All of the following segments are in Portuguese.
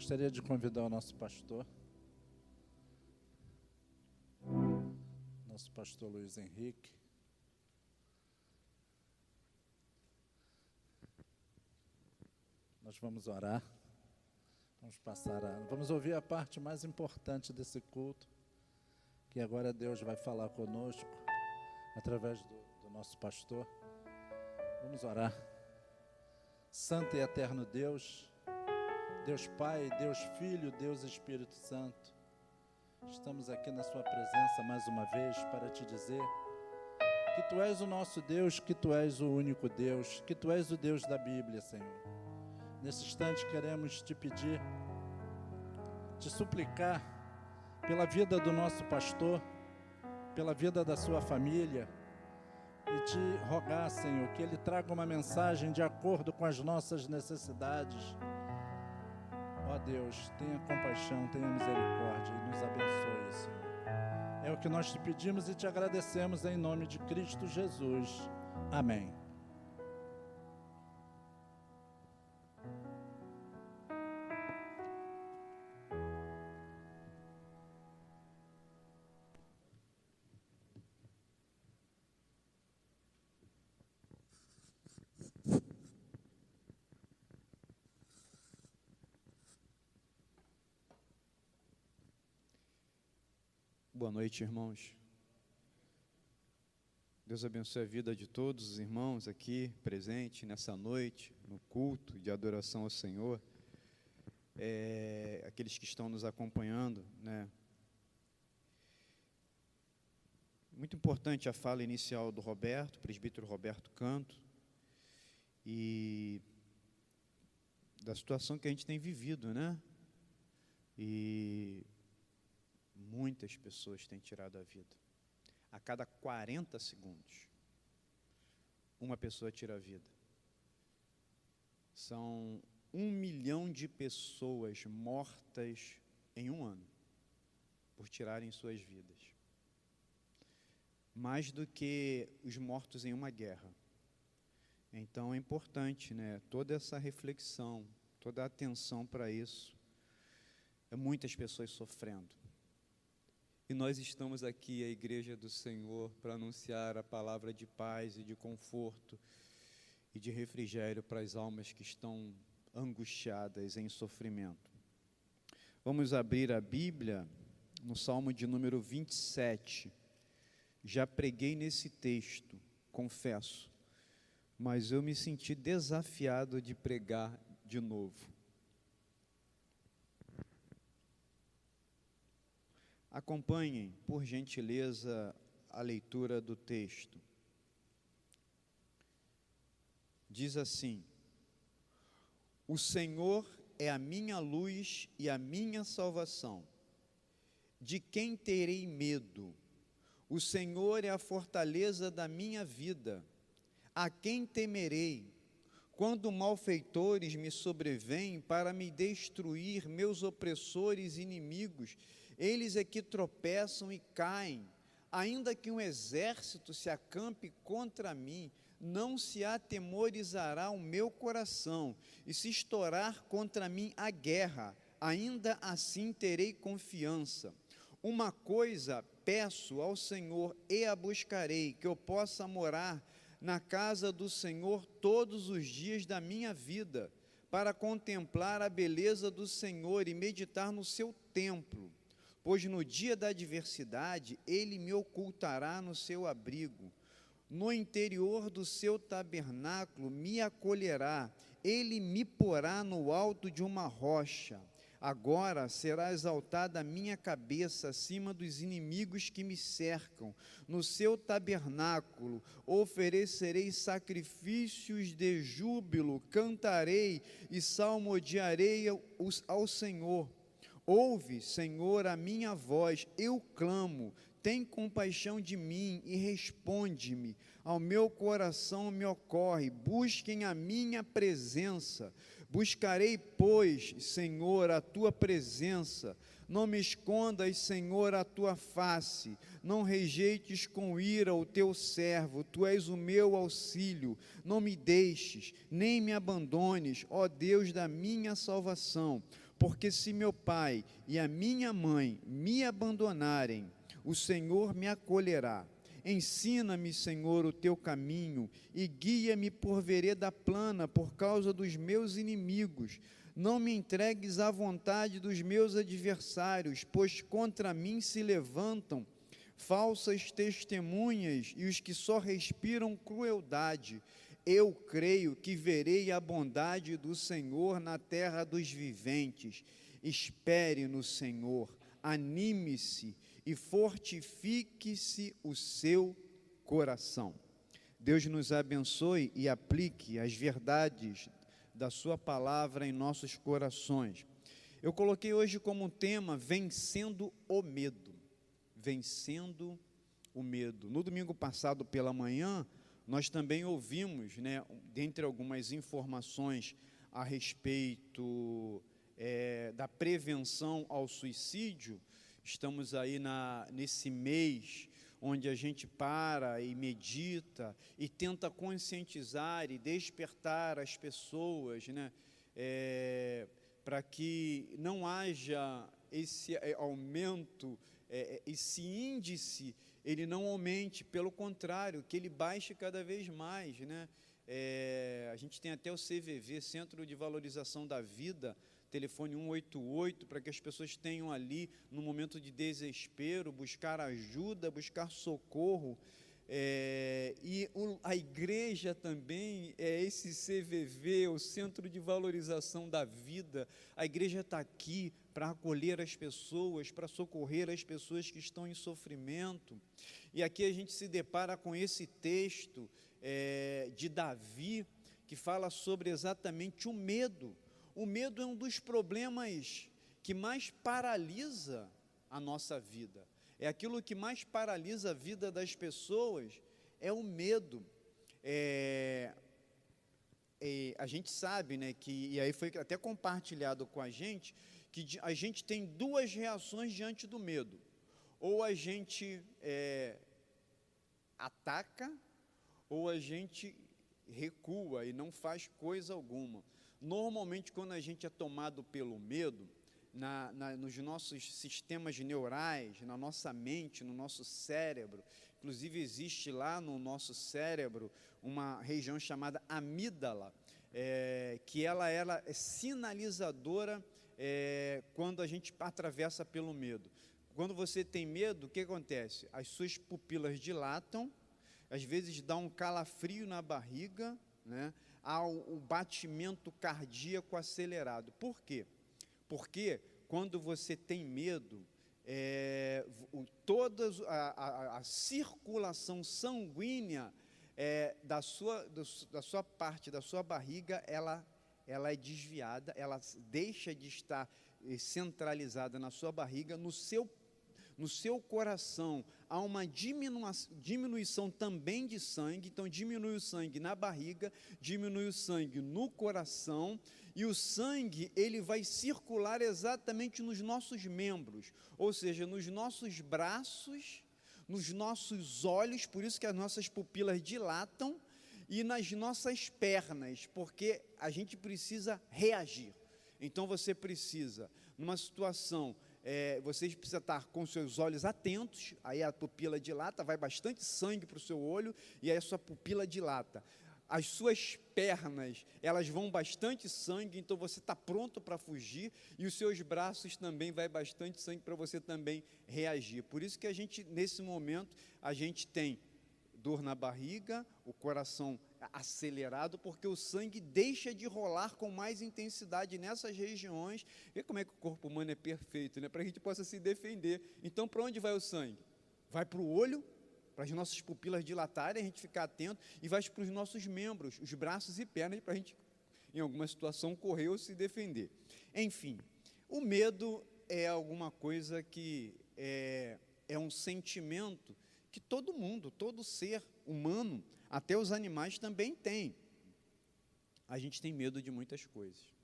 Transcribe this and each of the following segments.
Gostaria de convidar o nosso pastor, nosso pastor Luiz Henrique. Nós vamos orar, vamos passar a, vamos ouvir a parte mais importante desse culto, que agora Deus vai falar conosco através do, do nosso pastor. Vamos orar. Santo e eterno Deus, Deus Pai, Deus Filho, Deus Espírito Santo, estamos aqui na Sua presença mais uma vez para te dizer que Tu és o nosso Deus, que Tu és o único Deus, que Tu és o Deus da Bíblia, Senhor. Nesse instante queremos te pedir, te suplicar pela vida do nosso pastor, pela vida da sua família, e te rogar, Senhor, que ele traga uma mensagem de acordo com as nossas necessidades Deus, tenha compaixão, tenha misericórdia e nos abençoe, Senhor. É o que nós te pedimos e te agradecemos em nome de Cristo Jesus. Amém. Boa noite, irmãos. Deus abençoe a vida de todos os irmãos aqui presentes nessa noite, no culto de adoração ao Senhor. É, aqueles que estão nos acompanhando, né? Muito importante a fala inicial do Roberto, presbítero Roberto Canto, e da situação que a gente tem vivido, né? E muitas pessoas têm tirado a vida. A cada 40 segundos, uma pessoa tira a vida. São um milhão de pessoas mortas em um ano por tirarem suas vidas. Mais do que os mortos em uma guerra. Então é importante, né? Toda essa reflexão, toda a atenção para isso. É muitas pessoas sofrendo. E nós estamos aqui, a Igreja do Senhor, para anunciar a palavra de paz e de conforto e de refrigério para as almas que estão angustiadas em sofrimento. Vamos abrir a Bíblia no Salmo de número 27. Já preguei nesse texto, confesso, mas eu me senti desafiado de pregar de novo. Acompanhem, por gentileza, a leitura do texto. Diz assim: O Senhor é a minha luz e a minha salvação. De quem terei medo? O Senhor é a fortaleza da minha vida. A quem temerei? Quando malfeitores me sobrevêm para me destruir, meus opressores inimigos, eles é que tropeçam e caem. Ainda que um exército se acampe contra mim, não se atemorizará o meu coração, e se estourar contra mim a guerra, ainda assim terei confiança. Uma coisa peço ao Senhor e a buscarei, que eu possa morar na casa do Senhor todos os dias da minha vida, para contemplar a beleza do Senhor e meditar no seu templo pois no dia da adversidade ele me ocultará no seu abrigo. No interior do seu tabernáculo me acolherá, ele me porá no alto de uma rocha. Agora será exaltada a minha cabeça acima dos inimigos que me cercam. No seu tabernáculo oferecerei sacrifícios de júbilo, cantarei e salmodiarei ao Senhor Ouve, Senhor, a minha voz, eu clamo, tem compaixão de mim e responde-me. Ao meu coração me ocorre, busquem a minha presença. Buscarei, pois, Senhor, a tua presença. Não me escondas, Senhor, a tua face. Não rejeites com ira o teu servo. Tu és o meu auxílio. Não me deixes, nem me abandones, ó Deus da minha salvação Porque se meu pai e a minha mãe me abandonarem, o Senhor me acolherá. Ensina-me, Senhor, o teu caminho e guia-me por vereda plana por causa dos meus inimigos. Não me entregues à vontade dos meus adversários, pois contra mim se levantam falsas testemunhas e os que só respiram crueldade. Eu creio que verei a bondade do Senhor na terra dos viventes. Espere no Senhor, anime-se e fortifique-se o seu coração. Deus nos abençoe e aplique as verdades da Sua palavra em nossos corações. Eu coloquei hoje como tema Vencendo o Medo. Vencendo o Medo. No domingo passado pela manhã, nós também ouvimos, né, dentre algumas informações a respeito é, da prevenção ao suicídio, Estamos aí na, nesse mês onde a gente para e medita e tenta conscientizar e despertar as pessoas, né? É, para que não haja esse é, aumento, é, esse índice, ele não aumente, pelo contrário, que ele baixe cada vez mais, né? É, a gente tem até o CVV, Centro de Valorização da Vida, telefone 188, para que as pessoas tenham ali, no momento de desespero, buscar ajuda, buscar socorro. É, e o, a igreja também é esse CVV, o Centro de Valorização da Vida. A igreja está aqui para acolher as pessoas, para socorrer as pessoas que estão em sofrimento. E aqui a gente se depara com esse texto é, de Davi, que fala sobre exatamente o medo o medo é um dos problemas que mais paralisa a nossa vida. É aquilo que mais paralisa a vida das pessoas, é o medo. É, é, a gente sabe, né, que, e aí foi até compartilhado com a gente, que a gente tem duas reações diante do medo. Ou a gente é, ataca, ou a gente recua e não faz coisa alguma. Normalmente, quando a gente é tomado pelo medo, na, na, nos nossos sistemas neurais, na nossa mente, no nosso cérebro, inclusive existe lá no nosso cérebro uma região chamada amígdala, é, que ela, ela é sinalizadora é, quando a gente atravessa pelo medo. Quando você tem medo, o que acontece? As suas pupilas dilatam, às vezes dá um calafrio na barriga, né? ao o batimento cardíaco acelerado. Por quê? Porque quando você tem medo, é, toda a, a, a, circulação sanguínea é, da, sua, do, da sua parte, da sua barriga, ela, ela é desviada, ela deixa de estar eh, centralizada na sua barriga, no seu no seu coração há uma diminuição também de sangue, então diminui o sangue na barriga, diminui o sangue no coração, e o sangue ele vai circular exatamente nos nossos membros, ou seja, nos nossos braços, nos nossos olhos, por isso que as nossas pupilas dilatam, e nas nossas pernas, porque a gente precisa reagir. Então você precisa, numa situação é, você precisa estar com seus olhos atentos, aí a pupila dilata, vai bastante sangue para o seu olho, e aí a sua pupila dilata. As suas pernas, elas vão bastante sangue, então você está pronto para fugir, e os seus braços também vai bastante sangue para você também reagir. Por isso que a gente, nesse momento, a gente tem dor na barriga, o coração acelerado, porque o sangue deixa de rolar com mais intensidade nessas regiões. Vê como é que o corpo humano é perfeito, né? para a gente possa se defender. Então, para onde vai o sangue? Vai para o olho, para as nossas pupilas dilatarem, a gente ficar atento, e vai para os nossos membros, os braços e pernas, para a gente, em alguma situação, correr ou se defender. Enfim, o medo é alguma coisa que é, é um sentimento que todo mundo, todo ser humano, até os animais também têm. A gente tem medo de muitas coisas.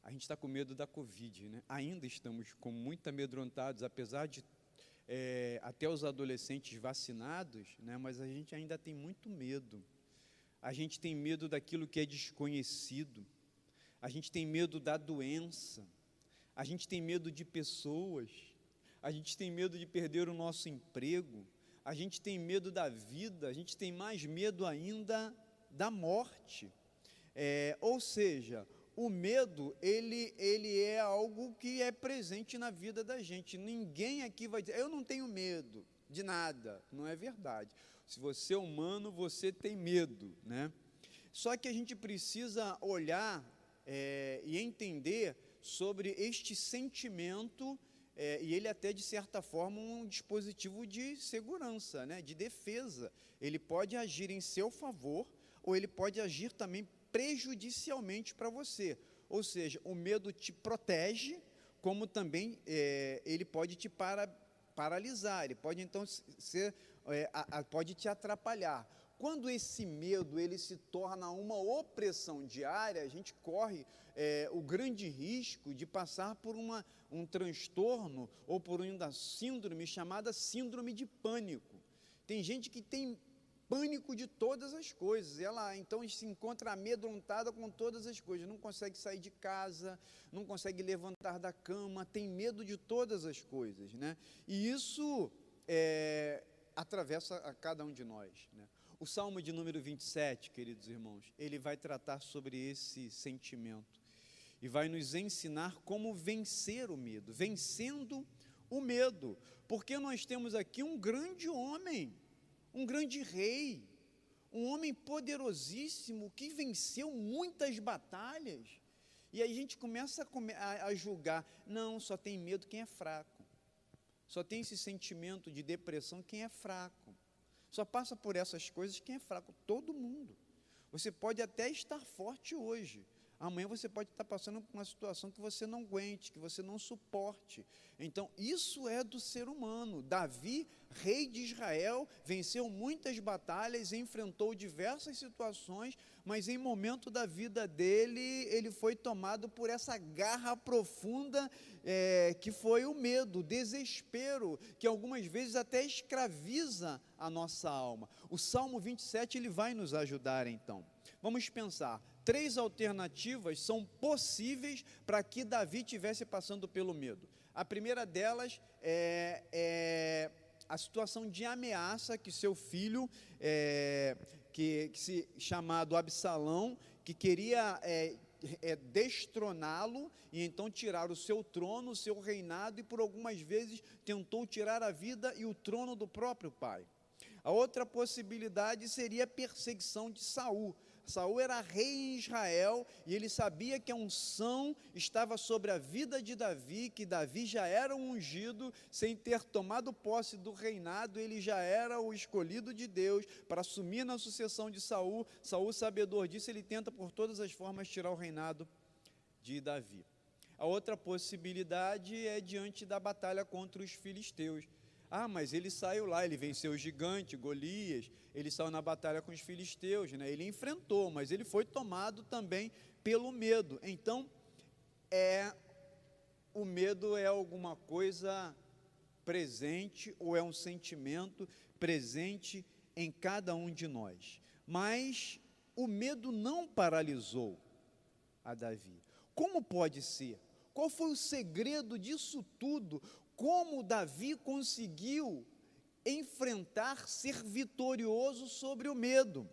A gente está com medo da Covid, né? Ainda estamos com muito amedrontados, apesar de é, até os adolescentes vacinados, né? Mas a gente ainda tem muito medo. A gente tem medo daquilo que é desconhecido. A gente tem medo da doença. a gente tem medo de pessoas, a gente tem medo de perder o nosso emprego, a gente tem medo da vida, a gente tem mais medo ainda da morte. É, ou seja, o medo, ele, ele é algo que é presente na vida da gente. Ninguém aqui vai dizer, eu não tenho medo de nada. Não é verdade. Se você é humano, você tem medo, né? Só que a gente precisa olhar é, e entender sobre este sentimento, é, e ele até de certa forma um dispositivo de segurança, né, de defesa. Ele pode agir em seu favor ou ele pode agir também prejudicialmente para você. Ou seja, o medo te protege, como também é, ele pode te para, paralisar, ele pode então ser, é, a, a, pode te atrapalhar. Quando esse medo ele se torna uma opressão diária, a gente corre é, o grande risco de passar por uma, um transtorno ou por uma síndrome chamada síndrome de pânico. Tem gente que tem pânico de todas as coisas. Ela então se encontra amedrontada com todas as coisas, não consegue sair de casa, não consegue levantar da cama, tem medo de todas as coisas, né? E isso é, atravessa a cada um de nós, né? O Salmo de número 27, queridos irmãos, ele vai tratar sobre esse sentimento e vai nos ensinar como vencer o medo, vencendo o medo, porque nós temos aqui um grande homem, um grande rei, um homem poderosíssimo que venceu muitas batalhas. E aí a gente começa a, a, julgar: não, só tem medo quem é fraco, só tem esse sentimento de depressão quem é fraco, só passa por essas coisas quem é fraco, todo mundo. Você pode até estar forte hoje, Amanhã você pode estar passando por uma situação que você não aguente, que você não suporte. Então, isso é do ser humano. Davi, rei de Israel, venceu muitas batalhas, enfrentou diversas situações, mas em momento da vida dele, ele foi tomado por essa garra profunda é, que foi o medo, o desespero, que algumas vezes até escraviza a nossa alma. O Salmo 27 ele vai nos ajudar então. Vamos pensar três alternativas são possíveis para que Davi tivesse passando pelo medo. A primeira delas é, é a situação de ameaça que seu filho, é, que, que, se chamado Absalão, que queria é, é, destroná-lo e então tirar o seu trono, o seu reinado, e por algumas vezes tentou tirar a vida e o trono do próprio pai. A outra possibilidade seria a perseguição de Saul. Saul era rei em Israel e ele sabia que a unção estava sobre a vida de Davi, que Davi já era um ungido, sem ter tomado posse do reinado, ele já era o escolhido de Deus para assumir na sucessão de Saul. Saul, sabedor disso, ele tenta por todas as formas tirar o reinado de Davi. A outra possibilidade é diante da batalha contra os filisteus. Ah, mas ele saiu lá, ele venceu o gigante, Golias, ele saiu na batalha com os filisteus, né? ele enfrentou, mas ele foi tomado também pelo medo. Então, é o medo é alguma coisa presente ou é um sentimento presente em cada um de nós. Mas o medo não paralisou a Davi. Como pode ser? Qual foi o segredo disso tudo? Como Davi conseguiu enfrentar, ser vitorioso sobre o medo.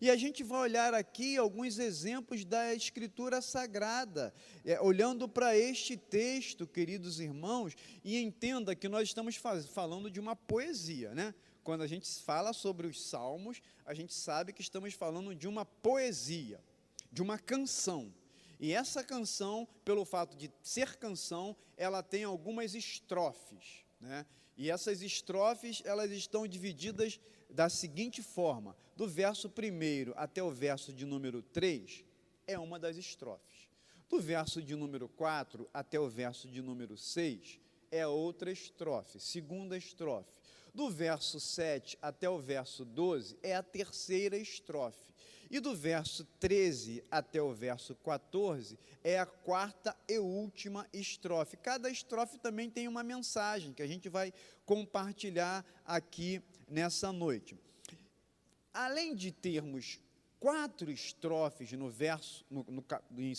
E a gente vai olhar aqui alguns exemplos da Escritura Sagrada, é, olhando para este texto, queridos irmãos, e entenda que nós estamos falando de uma poesia, né? Quando a gente fala sobre os salmos, a gente sabe que estamos falando de uma poesia, de uma canção. E essa canção, pelo fato de ser canção, ela tem algumas estrofes, né? E essas estrofes, elas estão divididas da seguinte forma: do verso 1 até o verso de número 3 é uma das estrofes. Do verso de número 4 até o verso de número 6 é outra estrofe, segunda estrofe. Do verso 7 até o verso 12 é a terceira estrofe. E do verso 13 até o verso 14 é a quarta e última estrofe. Cada estrofe também tem uma mensagem que a gente vai compartilhar aqui nessa noite. Além de termos quatro estrofes no verso, no, no, em,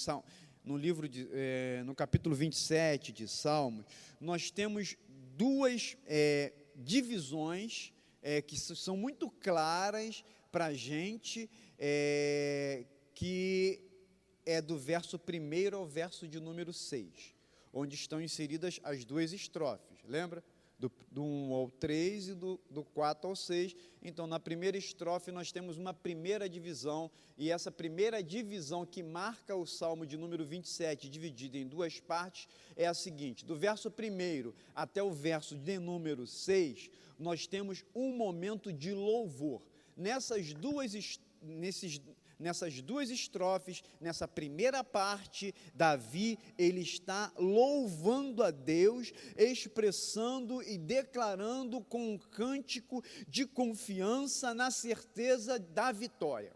no livro de, é, no capítulo 27 de Salmos, nós temos duas é, divisões é, que são muito claras para a gente, é, que é do verso 1 ao verso de número 6, onde estão inseridas as duas estrofes, lembra? do, do 1 ao 3 e do, do 4 ao 6. Então, na primeira estrofe, nós temos uma primeira divisão, e essa primeira divisão que marca o salmo de número 27, dividido em duas partes, é a seguinte: do verso 1 até o verso de número 6, nós temos um momento de louvor. Nessas duas, nesses, nessas duas estrofes, nessa primeira parte, Davi, ele está louvando a Deus, expressando e declarando com um cântico de confiança na certeza da vitória.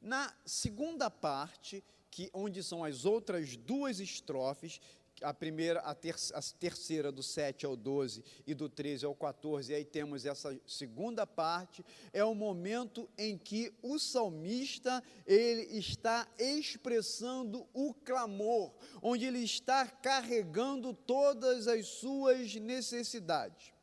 Na segunda parte, que onde são as outras duas estrofes, a primeira, a, ter, a terceira do 7 ao 12 e do 13 ao 14, e aí temos essa segunda parte, é o momento em que o salmista, ele está expressando o clamor, onde ele está carregando todas as suas necessidades.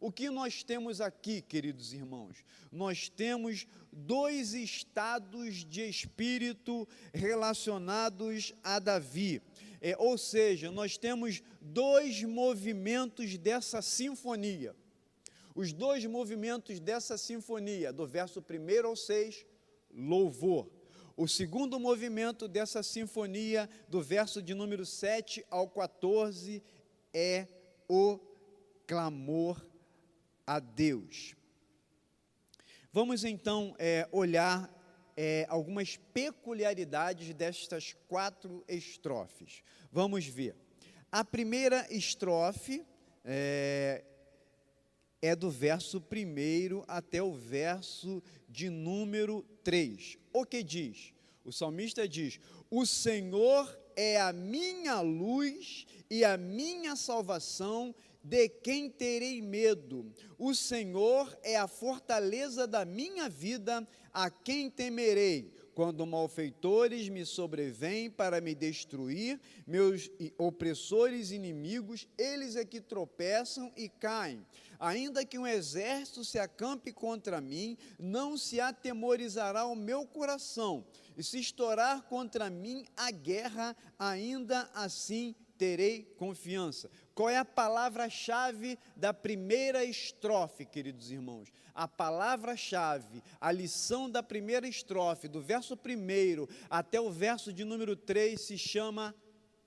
O que nós temos aqui, queridos irmãos? Nós temos dois estados de espírito relacionados a Davi. É, ou seja, nós temos dois movimentos dessa sinfonia. Os dois movimentos dessa sinfonia, do verso 1 ao 6, louvor. O segundo movimento dessa sinfonia, do verso de número 7 ao 14, é o clamor a Deus. Vamos então é, olhar é, algumas peculiaridades destas quatro estrofes. Vamos ver. A primeira estrofe é, é do verso 1 até o verso de número 3. O que diz? O salmista diz: O Senhor é a minha luz e a minha salvação, de quem terei medo? O Senhor é a fortaleza da minha vida, a quem temerei? Quando malfeitores me sobrevêm para me destruir, meus opressores inimigos, eles é que tropeçam e caem. Ainda que um exército se acampe contra mim, não se atemorizará o meu coração. E se estourar contra mim a guerra, ainda assim terei confiança. Qual é a palavra-chave da primeira estrofe, queridos irmãos? A palavra-chave, a lição da primeira estrofe, do verso 1 até o verso de número 3, se chama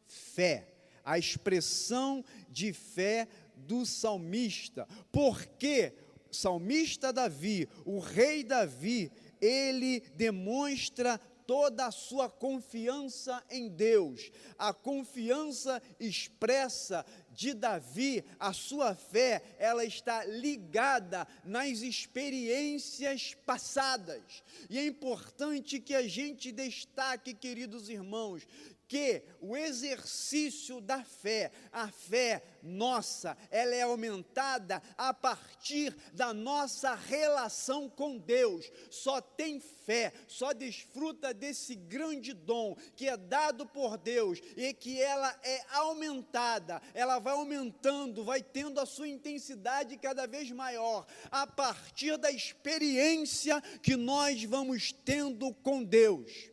fé. A expressão de fé do salmista. Porque o salmista Davi, o rei Davi, ele demonstra toda a sua confiança em Deus. A confiança expressa de Davi, a sua fé, ela está ligada nas experiências passadas. E é importante que a gente destaque, queridos irmãos, que o exercício da fé, a fé nossa, ela é aumentada a partir da nossa relação com Deus. Só tem fé, só desfruta desse grande dom que é dado por Deus e que ela é aumentada, ela vai aumentando, vai tendo a sua intensidade cada vez maior a partir da experiência que nós vamos tendo com Deus.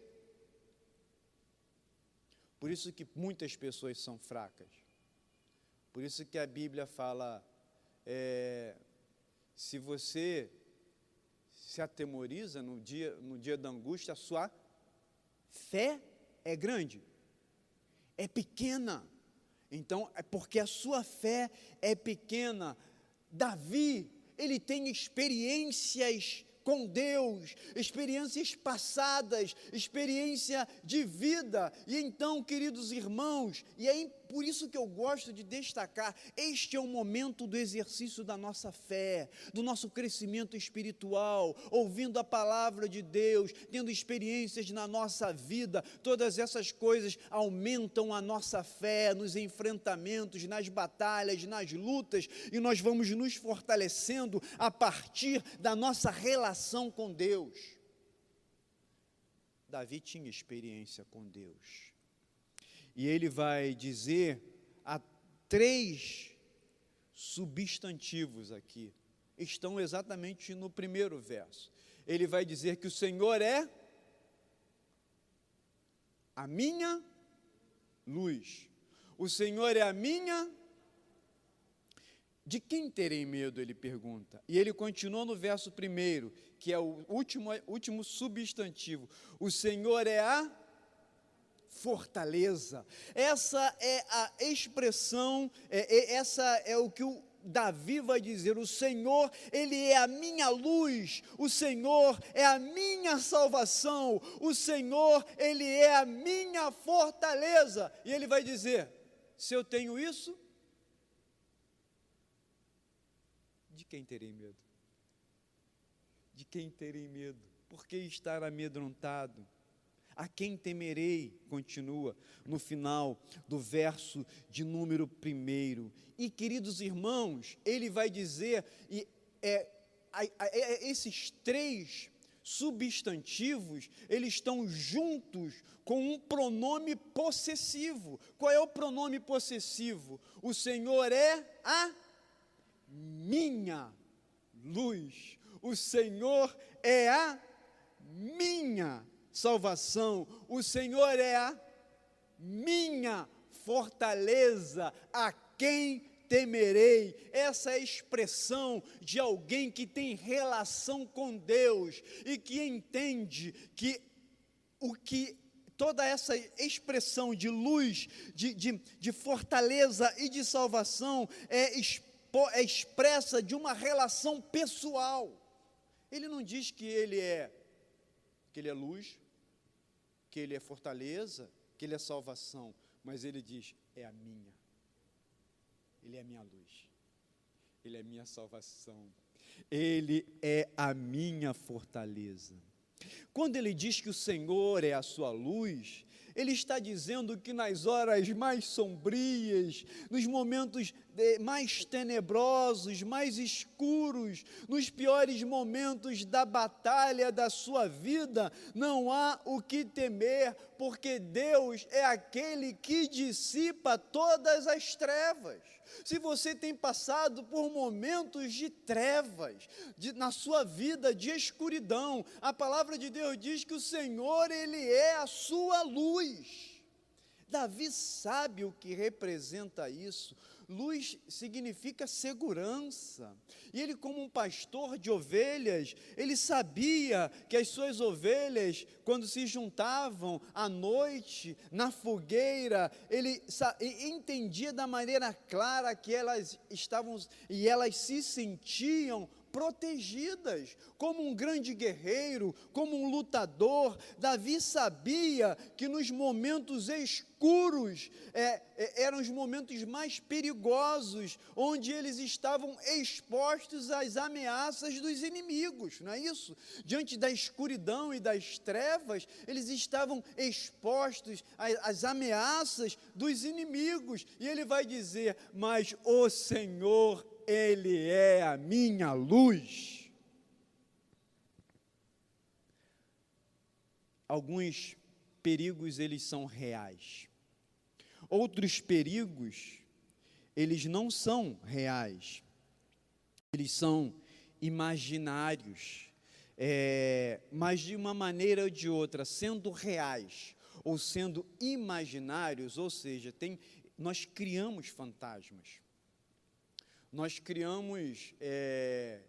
Por isso que muitas pessoas são fracas. Por isso que a Bíblia fala: é, se você se atemoriza no dia, no dia da angústia, a sua fé é grande, é pequena. Então, é porque a sua fé é pequena. Davi, ele tem experiências com Deus, experiências passadas, experiência de vida. E então, queridos irmãos, e é por isso que eu gosto de destacar, este é o momento do exercício da nossa fé, do nosso crescimento espiritual, ouvindo a palavra de Deus, tendo experiências na nossa vida. Todas essas coisas aumentam a nossa fé nos enfrentamentos, nas batalhas, nas lutas, e nós vamos nos fortalecendo a partir da nossa relação com Deus. Davi tinha experiência com Deus. E ele vai dizer a três substantivos aqui. Estão exatamente no primeiro verso. Ele vai dizer que o Senhor é a minha luz. O Senhor é a minha. De quem terei medo? Ele pergunta. E ele continua no verso primeiro, que é o último, último substantivo. O Senhor é a fortaleza. Essa é a expressão, é, é, essa é o que o Davi vai dizer: O Senhor, Ele é a minha luz, o Senhor é a minha salvação, o Senhor, Ele é a minha fortaleza. E ele vai dizer: Se eu tenho isso, de quem terei medo? De quem terei medo? Por que estar amedrontado? A quem temerei? Continua no final do verso de número primeiro. E queridos irmãos, ele vai dizer, e, é, é, esses três substantivos, eles estão juntos com um pronome possessivo. Qual é o pronome possessivo? O Senhor é a minha luz. O Senhor é a minha salvação. O Senhor é a minha fortaleza, a quem temerei. Essa é a expressão de alguém que tem relação com Deus e que entende que o que toda essa expressão de luz, de, de, de fortaleza e de salvação é, expo, é expressa de uma relação pessoal. Ele não diz que ele é que ele é luz, que Ele é fortaleza, que Ele é salvação, mas Ele diz: é a minha. Ele é a minha luz, Ele é a minha salvação, Ele é a minha fortaleza. Quando ele diz que o Senhor é a sua luz, ele está dizendo que nas horas mais sombrias, nos momentos mais tenebrosos, mais escuros, nos piores momentos da batalha da sua vida, não há o que temer, porque Deus é aquele que dissipa todas as trevas. Se você tem passado por momentos de trevas de, na sua vida, de escuridão, a palavra de Deus diz que o Senhor, Ele é a sua luz. Davi sabe o que representa isso. Luz significa segurança. E ele, como um pastor de ovelhas, ele sabia que as suas ovelhas, quando se juntavam à noite, na fogueira, ele entendia da maneira clara que elas estavam e elas se sentiam protegidas, como um grande guerreiro, como um lutador. Davi sabia que nos momentos escuros é, é, eram os momentos mais perigosos, onde eles estavam expostos às ameaças dos inimigos, não é isso? Diante da escuridão e das trevas, eles estavam expostos às ameaças dos inimigos, e ele vai dizer: Mas o Senhor ele é a minha luz. Alguns perigos eles são reais. Outros perigos eles não são reais. Eles são imaginários. É, mas de uma maneira ou de outra, sendo reais ou sendo imaginários, ou seja, tem, nós criamos fantasmas nós criamos. É,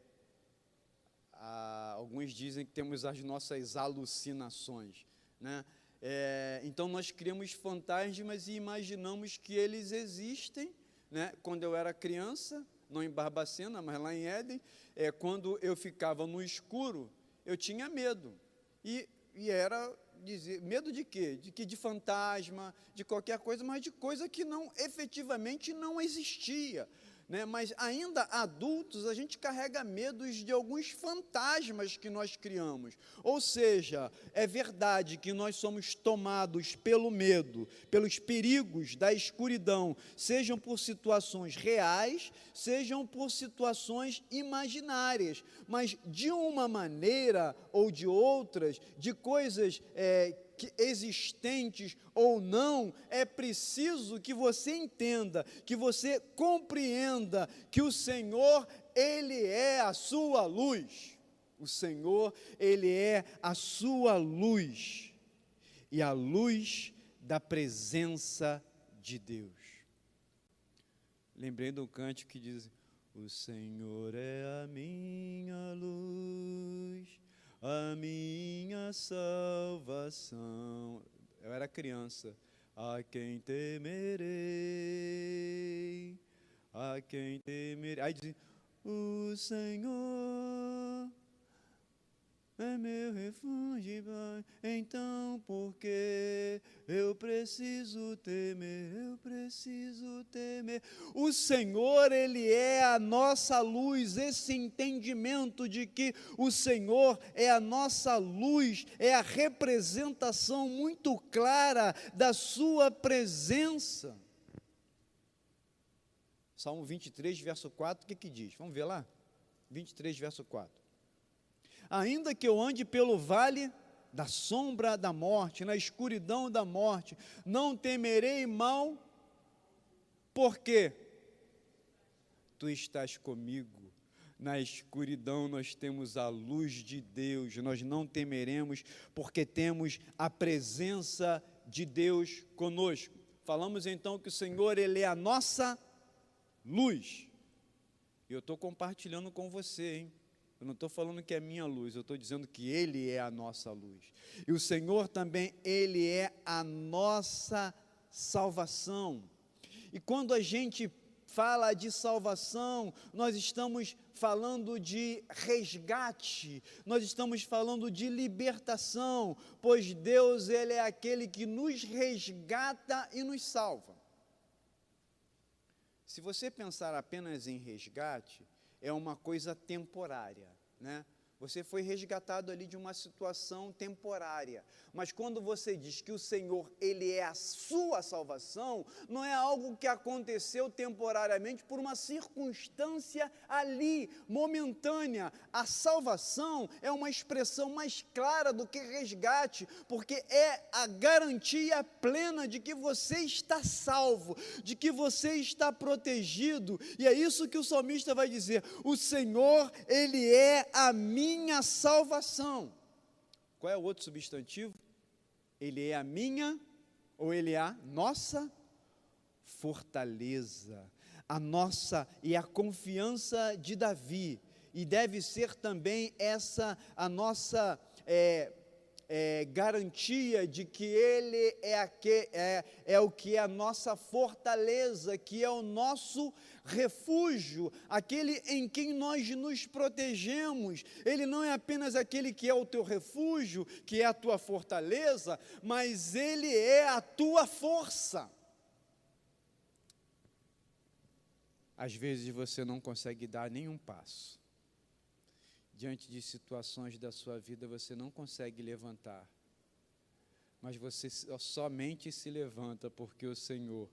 a, alguns dizem que temos as nossas alucinações. Né? É, então, nós criamos fantasmas e imaginamos que eles existem. Né? Quando eu era criança, não em Barbacena, mas lá em Éden, é, quando eu ficava no escuro, eu tinha medo. E, e era dizer, medo de quê? De que de fantasma, de qualquer coisa, mas de coisa que não efetivamente não existia né? mas ainda adultos, a gente carrega medos de alguns fantasmas que nós criamos. Ou seja, é verdade que nós somos tomados pelo medo, pelos perigos da escuridão, sejam por situações reais, sejam por situações imaginárias, mas de uma maneira ou de outras, de coisas é, que existentes ou não, é preciso que você entenda, que você compreenda que o Senhor, Ele é a sua luz. O Senhor, Ele é a sua luz. E a luz da presença de Deus. Lembrei do cântico que diz: O Senhor é a minha luz, a minha salvação. Eu era criança. A quem temerei, a quem temerei. Aí diz: O Senhor é meu refúgio. Então, porque eu preciso temer, eu preciso temer. O Senhor, Ele é a nossa luz, esse entendimento de que o Senhor é a nossa luz, é a representação muito clara da Sua presença. Salmo 23, verso 4, o que, que diz? Vamos ver lá? 23, verso 4 ainda que eu ande pelo vale da sombra da morte, na escuridão da morte, não temerei mal, porque tu estás comigo. Na escuridão nós temos a luz de Deus, nós não temeremos, porque temos a presença de Deus conosco. Falamos então que o Senhor, Ele é a nossa luz. E eu estou compartilhando com você, hein? Eu não estou falando que é minha luz, eu estou dizendo que Ele é a nossa luz. E o Senhor também, Ele é a nossa salvação. E quando a gente fala de salvação, nós estamos falando de resgate, nós estamos falando de libertação, pois Deus, Ele é aquele que nos resgata e nos salva. Se você pensar apenas em resgate, é uma coisa temporária, né? Você foi resgatado ali de uma situação temporária. Mas quando você diz que o Senhor, ele é a sua salvação, não é algo que aconteceu temporariamente por uma circunstância ali, momentânea. A salvação é uma expressão mais clara do que resgate, porque é a garantia plena de que você está salvo, de que você está protegido. E é isso que o salmista vai dizer: "O Senhor, ele é a minha minha salvação. Qual é o outro substantivo? Ele é a minha ou ele é a nossa fortaleza, a nossa e a confiança de Davi. E deve ser também essa a nossa é, é, garantia de que Ele é, a que, é, é o que é a nossa fortaleza, que é o nosso refúgio, aquele em quem nós nos protegemos. Ele não é apenas aquele que é o teu refúgio, que é a tua fortaleza, mas Ele é a tua força. Às vezes você não consegue dar nenhum passo diante de situações da sua vida você não consegue levantar, mas você somente se levanta porque o Senhor,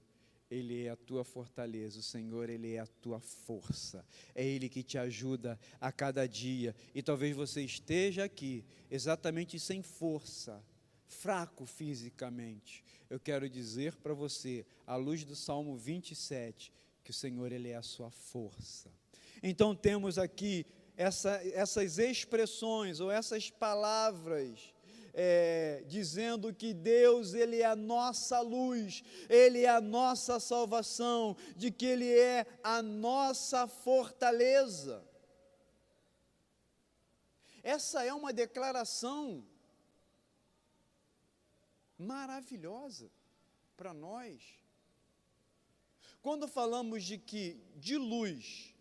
Ele é a tua fortaleza, o Senhor, Ele é a tua força, é Ele que te ajuda a cada dia, e talvez você esteja aqui exatamente sem força, fraco fisicamente. Eu quero dizer para você, à luz do Salmo 27, que o Senhor, Ele é a sua força. Então temos aqui essa, essas expressões ou essas palavras é, dizendo que Deus ele é a nossa luz, ele é a nossa salvação, de que ele é a nossa fortaleza. Essa é uma declaração maravilhosa para nós. Quando falamos de que de luz,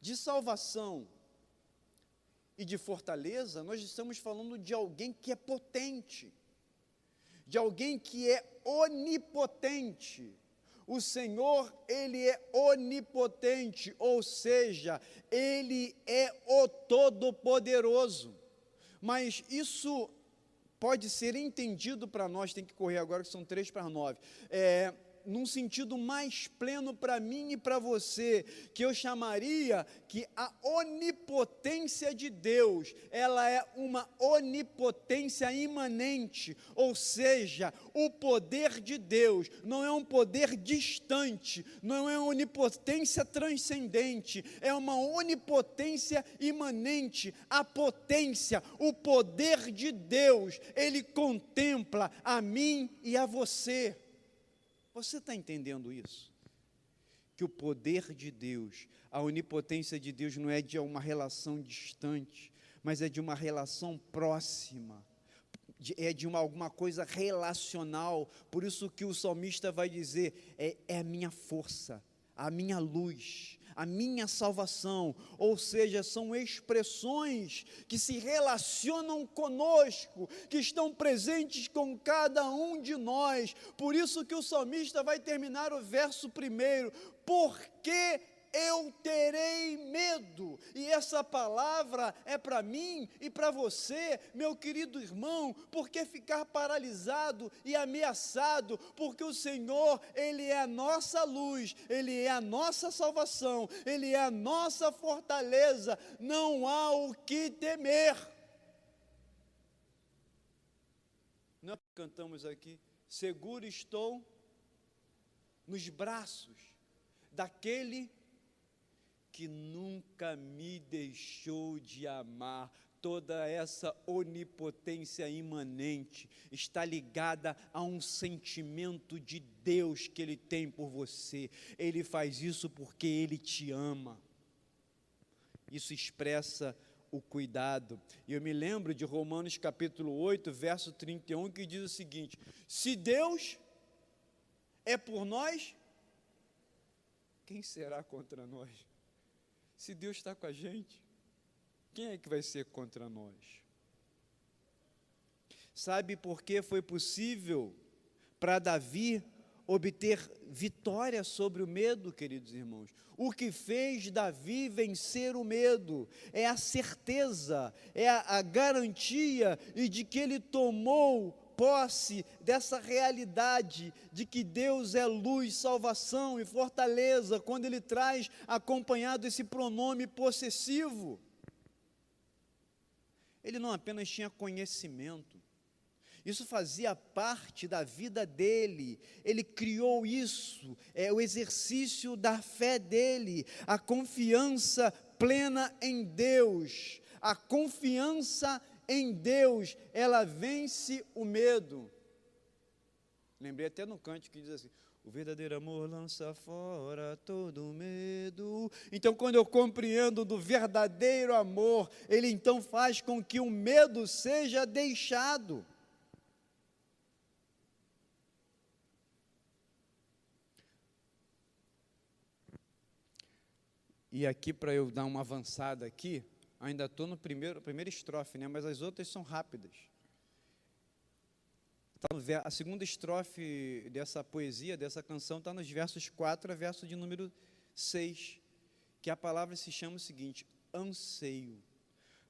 de salvação, e de fortaleza, nós estamos falando de alguém que é potente, de alguém que é onipotente. O Senhor, Ele é onipotente, ou seja, Ele é o Todo-Poderoso. Mas isso pode ser entendido para nós, tem que correr agora, que são três para nove. É, num sentido mais pleno para mim e para você, que eu chamaria que a onipotência de Deus, ela é uma onipotência imanente, ou seja, o poder de Deus não é um poder distante, não é uma onipotência transcendente, é uma onipotência imanente, a potência, o poder de Deus, ele contempla a mim e a você. Você está entendendo isso? Que o poder de Deus, a onipotência de Deus não é de uma relação distante, mas é de uma relação próxima, é de uma, alguma coisa relacional. Por isso que o salmista vai dizer: é, é a minha força, a minha luz, a minha salvação, ou seja, são expressões que se relacionam conosco, que estão presentes com cada um de nós. Por isso que o salmista vai terminar o verso primeiro, porque eu terei medo. E essa palavra é para mim e para você, meu querido irmão, porque ficar paralisado e ameaçado, porque o Senhor, Ele é a nossa luz, Ele é a nossa salvação, Ele é a nossa fortaleza, não há o que temer. Nós cantamos aqui, seguro estou nos braços daquele que nunca me deixou de amar. Toda essa onipotência imanente está ligada a um sentimento de Deus que Ele tem por você. Ele faz isso porque Ele te ama. Isso expressa o cuidado. E eu me lembro de Romanos capítulo 8, verso 31, que diz o seguinte: Se Deus é por nós, quem será contra nós? Se Deus está com a gente, quem é que vai ser contra nós? Sabe por que foi possível para Davi obter vitória sobre o medo, queridos irmãos? O que fez Davi vencer o medo é a certeza, é a, garantia e de que ele tomou posse dessa realidade de que Deus é luz, salvação e fortaleza, quando Ele traz acompanhado esse pronome possessivo. Ele não apenas tinha conhecimento, isso fazia parte da vida dele, ele criou isso, é o exercício da fé dele, a confiança plena em Deus, a confiança em Deus, ela vence o medo. Lembrei até no canto que diz assim: o verdadeiro amor lança fora todo medo. Então, quando eu compreendo do verdadeiro amor, ele então faz com que o medo seja deixado. E aqui, para eu dar uma avançada aqui, Ainda estou no primeiro, primeira estrofe, né? mas as outras são rápidas. Tá a segunda estrofe dessa poesia, dessa canção, está nos versos 4 a verso de número 6, que a palavra se chama o seguinte: anseio.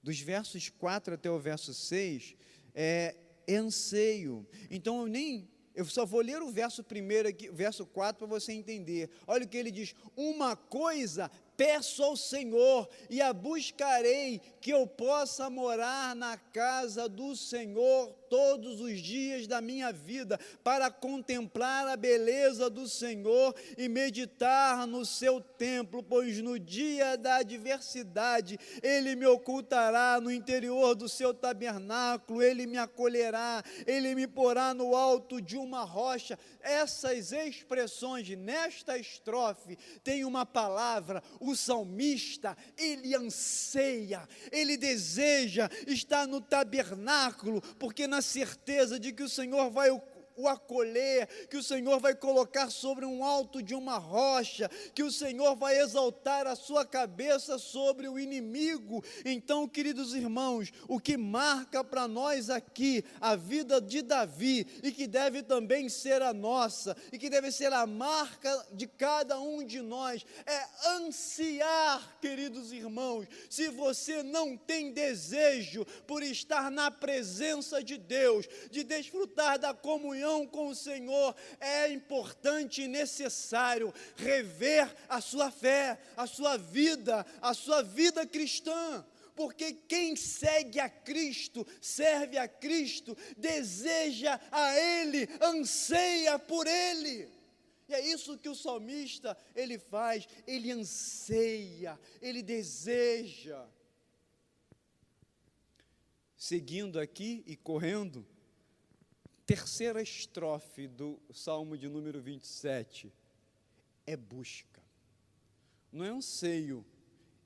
Dos versos 4 até o verso 6, é, é anseio. Então eu nem eu só vou ler o verso primeiro aqui, verso 4 para você entender. Olha o que ele diz: "Uma coisa peço ao Senhor e a buscarei, que eu possa morar na casa do Senhor todos os dias da minha vida, para contemplar a beleza do Senhor e meditar no seu templo, pois no dia da adversidade ele me ocultará no interior do seu tabernáculo, ele me acolherá, ele me porá no alto de uma rocha. Essas expressões nesta estrofe tem uma palavra, o salmista, ele anseia, ele deseja estar no tabernáculo, porque na certeza de que o Senhor vai o acolher, que o Senhor vai colocar sobre um alto de uma rocha, que o Senhor vai exaltar a sua cabeça sobre o inimigo. Então, queridos irmãos, o que marca para nós aqui a vida de Davi e que deve também ser a nossa e que deve ser a marca de cada um de nós é ansiar, queridos irmãos. Se você não tem desejo por estar na presença de Deus, de desfrutar da comunhão comunhão com o Senhor, é importante e necessário rever a sua fé, a sua vida, a sua vida cristã porque quem segue a Cristo, serve a Cristo, deseja a Ele, anseia por Ele. E é isso que o salmista ele faz, ele anseia, ele deseja. Seguindo aqui e correndo, terceira estrofe do Salmo de número 27 é busca. Não é anseio,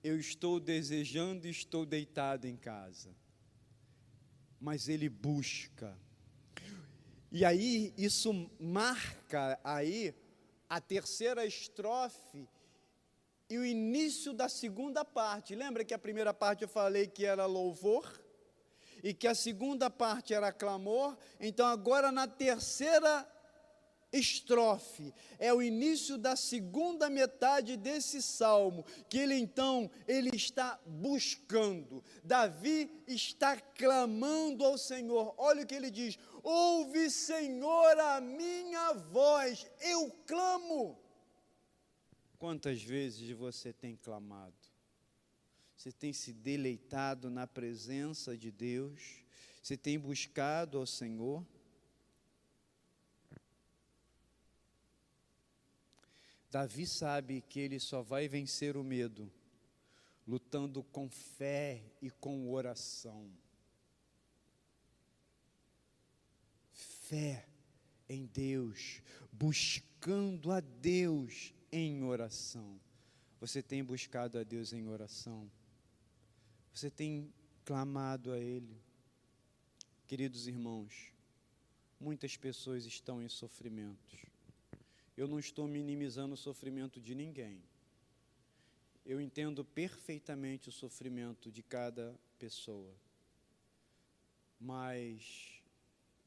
eu estou desejando e estou deitado em casa. Mas ele busca. E aí isso marca aí a terceira estrofe e o início da segunda parte. Lembra que a primeira parte eu falei que era louvor e que a segunda parte era clamor? Então agora na terceira estrofe, é o início da segunda metade desse salmo, que ele então ele está buscando. Davi está clamando ao Senhor. Olha o que ele diz: "Ouve, Senhor, a minha voz, eu clamo". Quantas vezes você tem clamado? Você tem se deleitado na presença de Deus? Você tem buscado ao Senhor? Davi sabe que ele só vai vencer o medo lutando com fé e com oração. Fé em Deus, buscando a Deus em oração. Você tem buscado a Deus em oração? Você tem clamado a Ele? Queridos irmãos, muitas pessoas estão em sofrimentos eu não estou minimizando o sofrimento de ninguém. Eu entendo perfeitamente o sofrimento de cada pessoa. Mas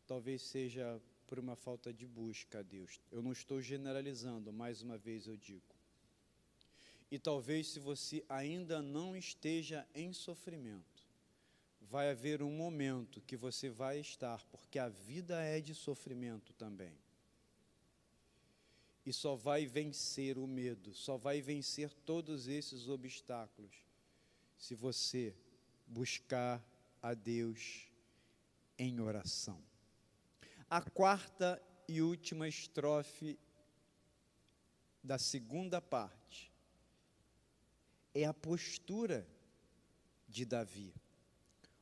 talvez seja por uma falta de busca a Deus. Eu não estou generalizando, mais uma vez eu digo. E talvez se você ainda não esteja em sofrimento, vai haver um momento que você vai estar, porque a vida é de sofrimento também e só vai vencer o medo, só vai vencer todos esses obstáculos se você buscar a Deus em oração. A quarta e última estrofe da segunda parte é a postura de Davi.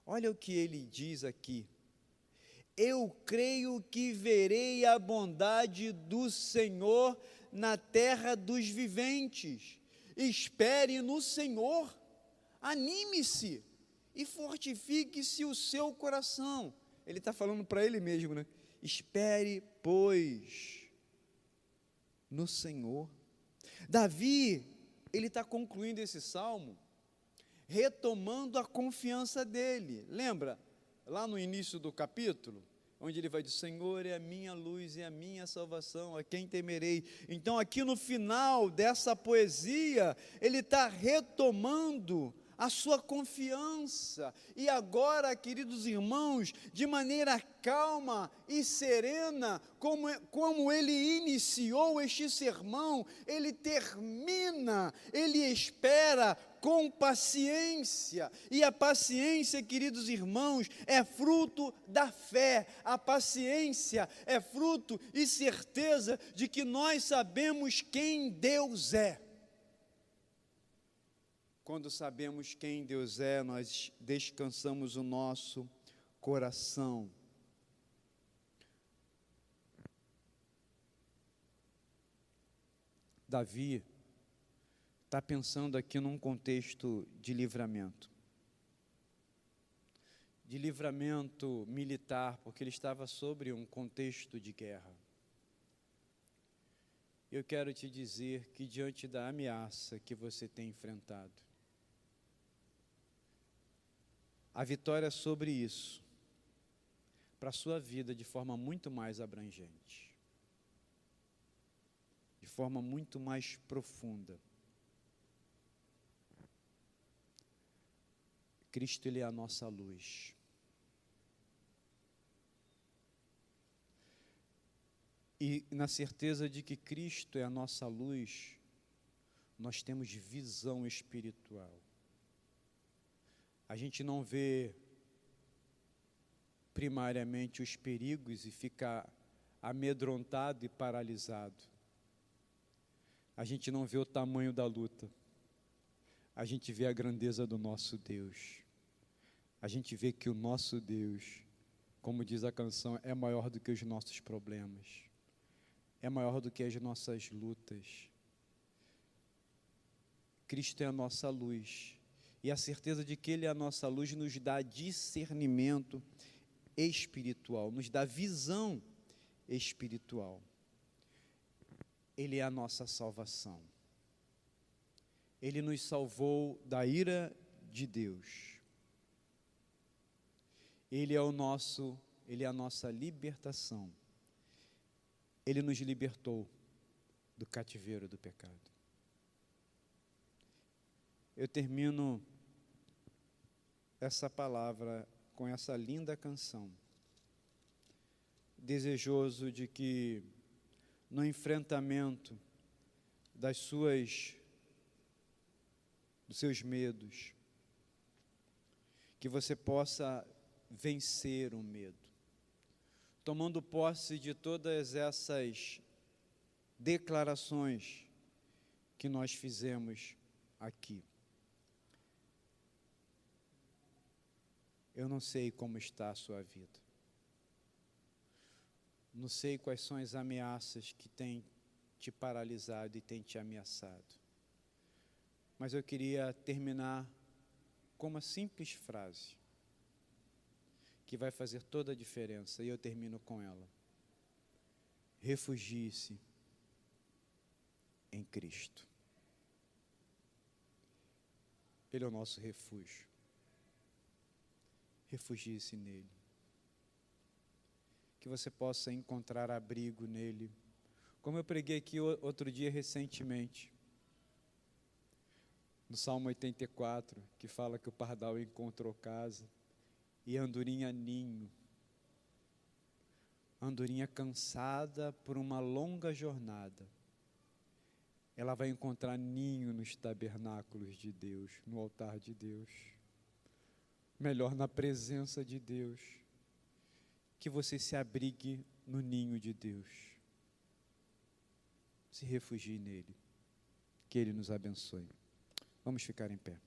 Olha o que ele diz aqui eu creio que verei a bondade do Senhor na terra dos viventes. Espere no Senhor, anime-se e fortifique-se o seu coração. Ele está falando para ele mesmo, né? Espere, pois, no Senhor. Davi, ele está concluindo esse salmo, retomando a confiança dele. Lembra, lá no início do capítulo, onde ele vai dizer: Senhor é a minha luz e a minha salvação, a quem temerei. Então, aqui no final dessa poesia, ele está retomando a sua confiança. E agora, queridos irmãos, de maneira calma e serena, como, como ele iniciou este sermão, ele termina, ele espera com paciência. E a paciência, queridos irmãos, é fruto da fé. A paciência é fruto e certeza de que nós sabemos quem Deus é. Quando sabemos quem Deus é, nós descansamos o nosso coração. Davi está pensando aqui num contexto de livramento. De livramento militar, porque ele estava sobre um contexto de guerra. Eu quero te dizer que, diante da ameaça que você tem enfrentado, a vitória sobre isso, para a sua vida de forma muito mais abrangente, de forma muito mais profunda. Cristo ele é a nossa luz. E na certeza de que Cristo é a nossa luz, nós temos visão espiritual. A gente não vê primariamente os perigos e fica amedrontado e paralisado. A gente não vê o tamanho da luta. A gente vê a grandeza do nosso Deus. A gente vê que o nosso Deus, como diz a canção, é maior do que os nossos problemas. É maior do que as nossas lutas. Cristo é a nossa luz. E a certeza de que Ele é a nossa luz nos dá discernimento espiritual, nos dá visão espiritual. Ele é a nossa salvação. Ele nos salvou da ira de Deus. Ele é o nosso, ele é a nossa libertação. Ele nos libertou do cativeiro do pecado. Eu termino essa palavra com essa linda canção, desejoso de que no enfrentamento das suas dos seus medos, que você possa vencer o medo. Tomando posse de todas essas declarações que nós fizemos aqui. Eu não sei como está a sua vida. Não sei quais são as ameaças que têm te paralisado e têm te ameaçado. Mas eu queria terminar com uma simples frase que vai fazer toda a diferença, e eu termino com ela. Refugie-se em Cristo. Ele é o nosso refúgio refugie-se nele. Que você possa encontrar abrigo nele. Como eu preguei aqui outro dia recentemente, no Salmo 84, que fala que o pardal encontrou casa e andorinha ninho. Andorinha cansada por uma longa jornada. Ela vai encontrar ninho nos tabernáculos de Deus, no altar de Deus melhor na presença de Deus, que você se abrigue no ninho de Deus. Se refugie nele. Que ele nos abençoe. Vamos ficar em pé.